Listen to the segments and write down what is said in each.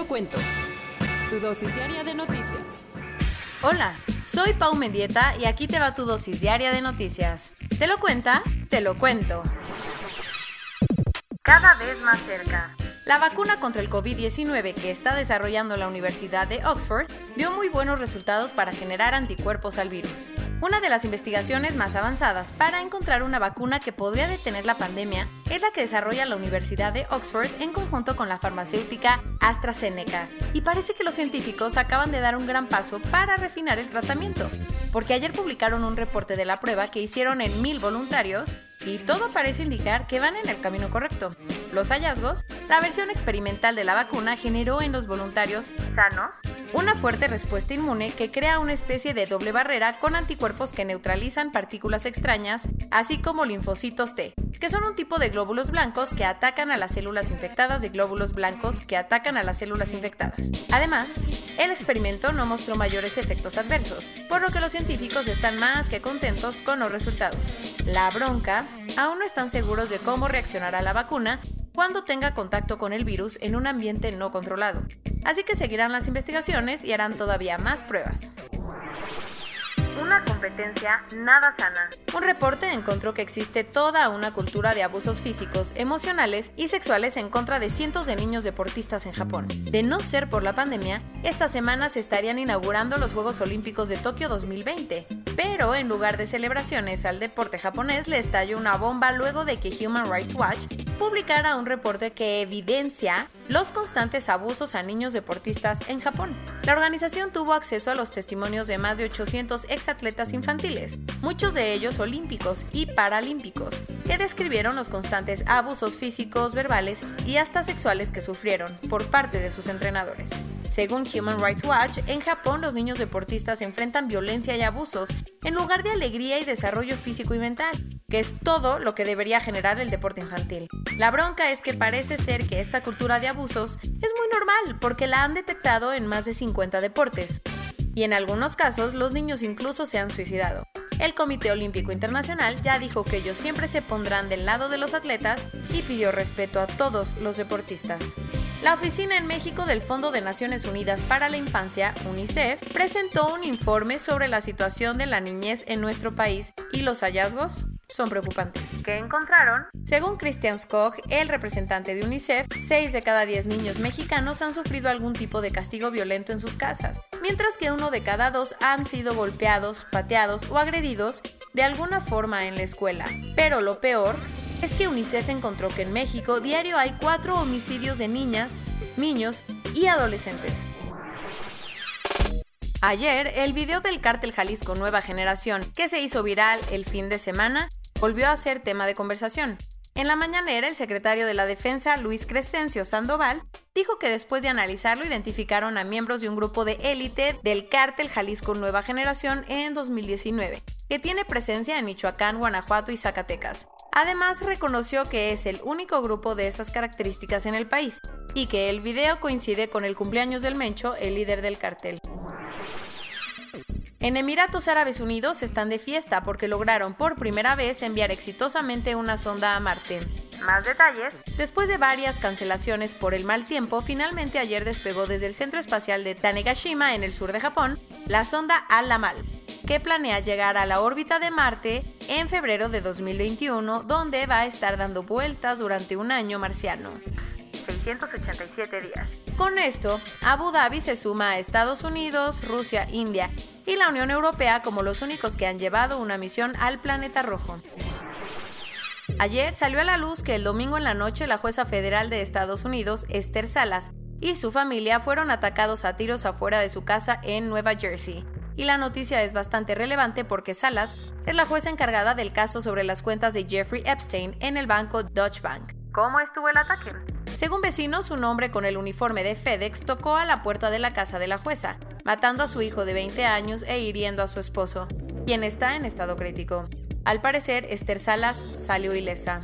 Lo cuento. Tu dosis diaria de noticias. Hola, soy Pau Mendieta y aquí te va tu dosis diaria de noticias. ¿Te lo cuenta? Te lo cuento. Cada vez más cerca. La vacuna contra el COVID-19 que está desarrollando la Universidad de Oxford dio muy buenos resultados para generar anticuerpos al virus. Una de las investigaciones más avanzadas para encontrar una vacuna que podría detener la pandemia es la que desarrolla la Universidad de Oxford en conjunto con la farmacéutica AstraZeneca. Y parece que los científicos acaban de dar un gran paso para refinar el tratamiento, porque ayer publicaron un reporte de la prueba que hicieron en mil voluntarios y todo parece indicar que van en el camino correcto. Los hallazgos, la versión experimental de la vacuna generó en los voluntarios sanos una fuerte respuesta inmune que crea una especie de doble barrera con anticuerpos que neutralizan partículas extrañas, así como linfocitos T, que son un tipo de glóbulos blancos que atacan a las células infectadas de glóbulos blancos que atacan a las células infectadas. Además, el experimento no mostró mayores efectos adversos, por lo que los científicos están más que contentos con los resultados. La bronca, aún no están seguros de cómo reaccionará la vacuna cuando tenga contacto con el virus en un ambiente no controlado. Así que seguirán las investigaciones y harán todavía más pruebas una competencia nada sana. Un reporte encontró que existe toda una cultura de abusos físicos, emocionales y sexuales en contra de cientos de niños deportistas en Japón. De no ser por la pandemia, esta semana se estarían inaugurando los Juegos Olímpicos de Tokio 2020. Pero en lugar de celebraciones al deporte japonés le estalló una bomba luego de que Human Rights Watch publicara un reporte que evidencia los constantes abusos a niños deportistas en Japón. La organización tuvo acceso a los testimonios de más de 800 exatletas infantiles, muchos de ellos olímpicos y paralímpicos, que describieron los constantes abusos físicos, verbales y hasta sexuales que sufrieron por parte de sus entrenadores. Según Human Rights Watch, en Japón los niños deportistas enfrentan violencia y abusos en lugar de alegría y desarrollo físico y mental, que es todo lo que debería generar el deporte infantil. La bronca es que parece ser que esta cultura de abusos es muy normal porque la han detectado en más de 50 deportes. Y en algunos casos los niños incluso se han suicidado. El Comité Olímpico Internacional ya dijo que ellos siempre se pondrán del lado de los atletas y pidió respeto a todos los deportistas. La oficina en México del Fondo de Naciones Unidas para la Infancia, UNICEF, presentó un informe sobre la situación de la niñez en nuestro país y los hallazgos son preocupantes. ¿Qué encontraron? Según Christian Skog, el representante de UNICEF, 6 de cada 10 niños mexicanos han sufrido algún tipo de castigo violento en sus casas, mientras que uno de cada dos han sido golpeados, pateados o agredidos de alguna forma en la escuela. Pero lo peor es que UNICEF encontró que en México diario hay cuatro homicidios de niñas, niños y adolescentes. Ayer, el video del cártel Jalisco Nueva Generación, que se hizo viral el fin de semana, volvió a ser tema de conversación. En la mañanera, el secretario de la Defensa, Luis Crescencio Sandoval, dijo que después de analizarlo identificaron a miembros de un grupo de élite del cártel Jalisco Nueva Generación en 2019, que tiene presencia en Michoacán, Guanajuato y Zacatecas. Además, reconoció que es el único grupo de esas características en el país y que el video coincide con el cumpleaños del Mencho, el líder del cartel. En Emiratos Árabes Unidos están de fiesta porque lograron por primera vez enviar exitosamente una sonda a Marte. Más detalles. Después de varias cancelaciones por el mal tiempo, finalmente ayer despegó desde el Centro Espacial de Tanegashima en el sur de Japón la sonda Al-Lamal, que planea llegar a la órbita de Marte en febrero de 2021, donde va a estar dando vueltas durante un año marciano. 687 días. Con esto, Abu Dhabi se suma a Estados Unidos, Rusia, India y la Unión Europea como los únicos que han llevado una misión al planeta rojo. Ayer salió a la luz que el domingo en la noche la jueza federal de Estados Unidos, Esther Salas, y su familia fueron atacados a tiros afuera de su casa en Nueva Jersey y la noticia es bastante relevante porque Salas es la jueza encargada del caso sobre las cuentas de Jeffrey Epstein en el banco Deutsche Bank. ¿Cómo estuvo el ataque? Según vecinos, un hombre con el uniforme de FedEx tocó a la puerta de la casa de la jueza, matando a su hijo de 20 años e hiriendo a su esposo, quien está en estado crítico. Al parecer, Esther Salas salió ilesa.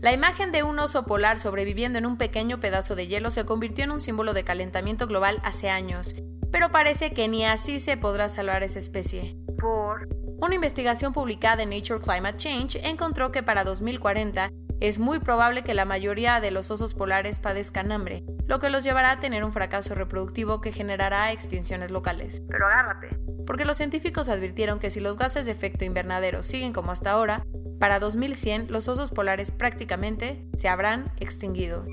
La imagen de un oso polar sobreviviendo en un pequeño pedazo de hielo se convirtió en un símbolo de calentamiento global hace años, pero parece que ni así se podrá salvar esa especie. Por Una investigación publicada en Nature Climate Change encontró que para 2040 es muy probable que la mayoría de los osos polares padezcan hambre, lo que los llevará a tener un fracaso reproductivo que generará extinciones locales. Pero agárrate. Porque los científicos advirtieron que si los gases de efecto invernadero siguen como hasta ahora, para 2100 los osos polares prácticamente se habrán extinguido.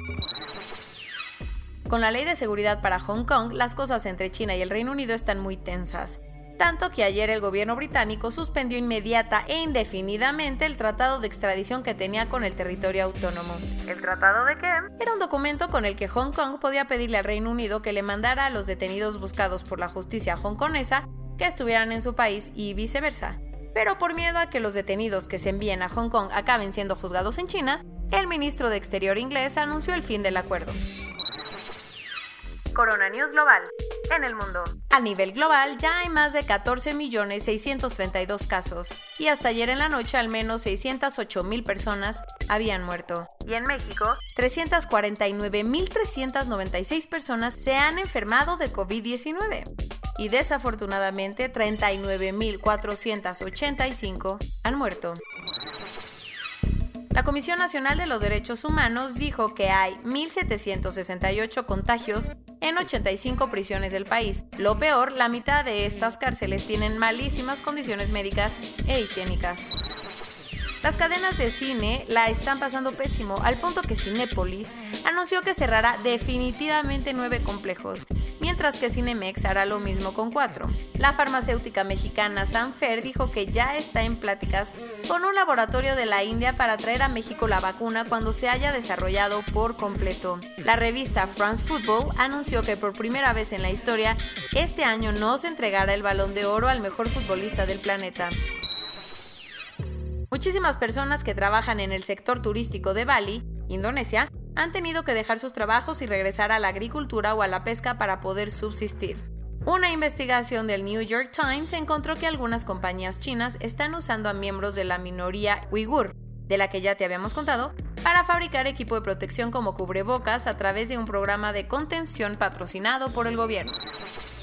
Con la ley de seguridad para Hong Kong, las cosas entre China y el Reino Unido están muy tensas. Tanto que ayer el gobierno británico suspendió inmediata e indefinidamente el tratado de extradición que tenía con el territorio autónomo. ¿El tratado de qué? Era un documento con el que Hong Kong podía pedirle al Reino Unido que le mandara a los detenidos buscados por la justicia hongkonesa que estuvieran en su país y viceversa. Pero por miedo a que los detenidos que se envíen a Hong Kong acaben siendo juzgados en China, el ministro de Exterior inglés anunció el fin del acuerdo. Corona News Global. En el mundo. A nivel global ya hay más de 14.632 casos y hasta ayer en la noche al menos 608.000 personas habían muerto. Y en México, 349.396 personas se han enfermado de COVID-19 y desafortunadamente 39.485 han muerto. La Comisión Nacional de los Derechos Humanos dijo que hay 1.768 contagios en 85 prisiones del país. Lo peor, la mitad de estas cárceles tienen malísimas condiciones médicas e higiénicas. Las cadenas de cine la están pasando pésimo, al punto que Cinépolis anunció que cerrará definitivamente nueve complejos, mientras que Cinemex hará lo mismo con cuatro. La farmacéutica mexicana Sanfer dijo que ya está en pláticas con un laboratorio de la India para traer a México la vacuna cuando se haya desarrollado por completo. La revista France Football anunció que por primera vez en la historia, este año no se entregará el balón de oro al mejor futbolista del planeta. Muchísimas personas que trabajan en el sector turístico de Bali, Indonesia, han tenido que dejar sus trabajos y regresar a la agricultura o a la pesca para poder subsistir. Una investigación del New York Times encontró que algunas compañías chinas están usando a miembros de la minoría uigur, de la que ya te habíamos contado, para fabricar equipo de protección como cubrebocas a través de un programa de contención patrocinado por el gobierno.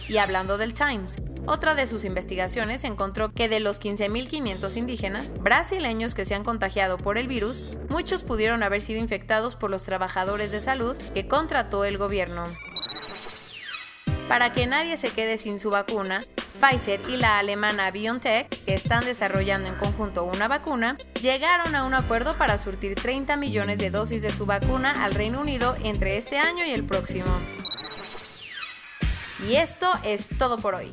Y hablando del Times, otra de sus investigaciones encontró que de los 15.500 indígenas brasileños que se han contagiado por el virus, muchos pudieron haber sido infectados por los trabajadores de salud que contrató el gobierno. Para que nadie se quede sin su vacuna, Pfizer y la alemana BioNTech, que están desarrollando en conjunto una vacuna, llegaron a un acuerdo para surtir 30 millones de dosis de su vacuna al Reino Unido entre este año y el próximo. Y esto es todo por hoy.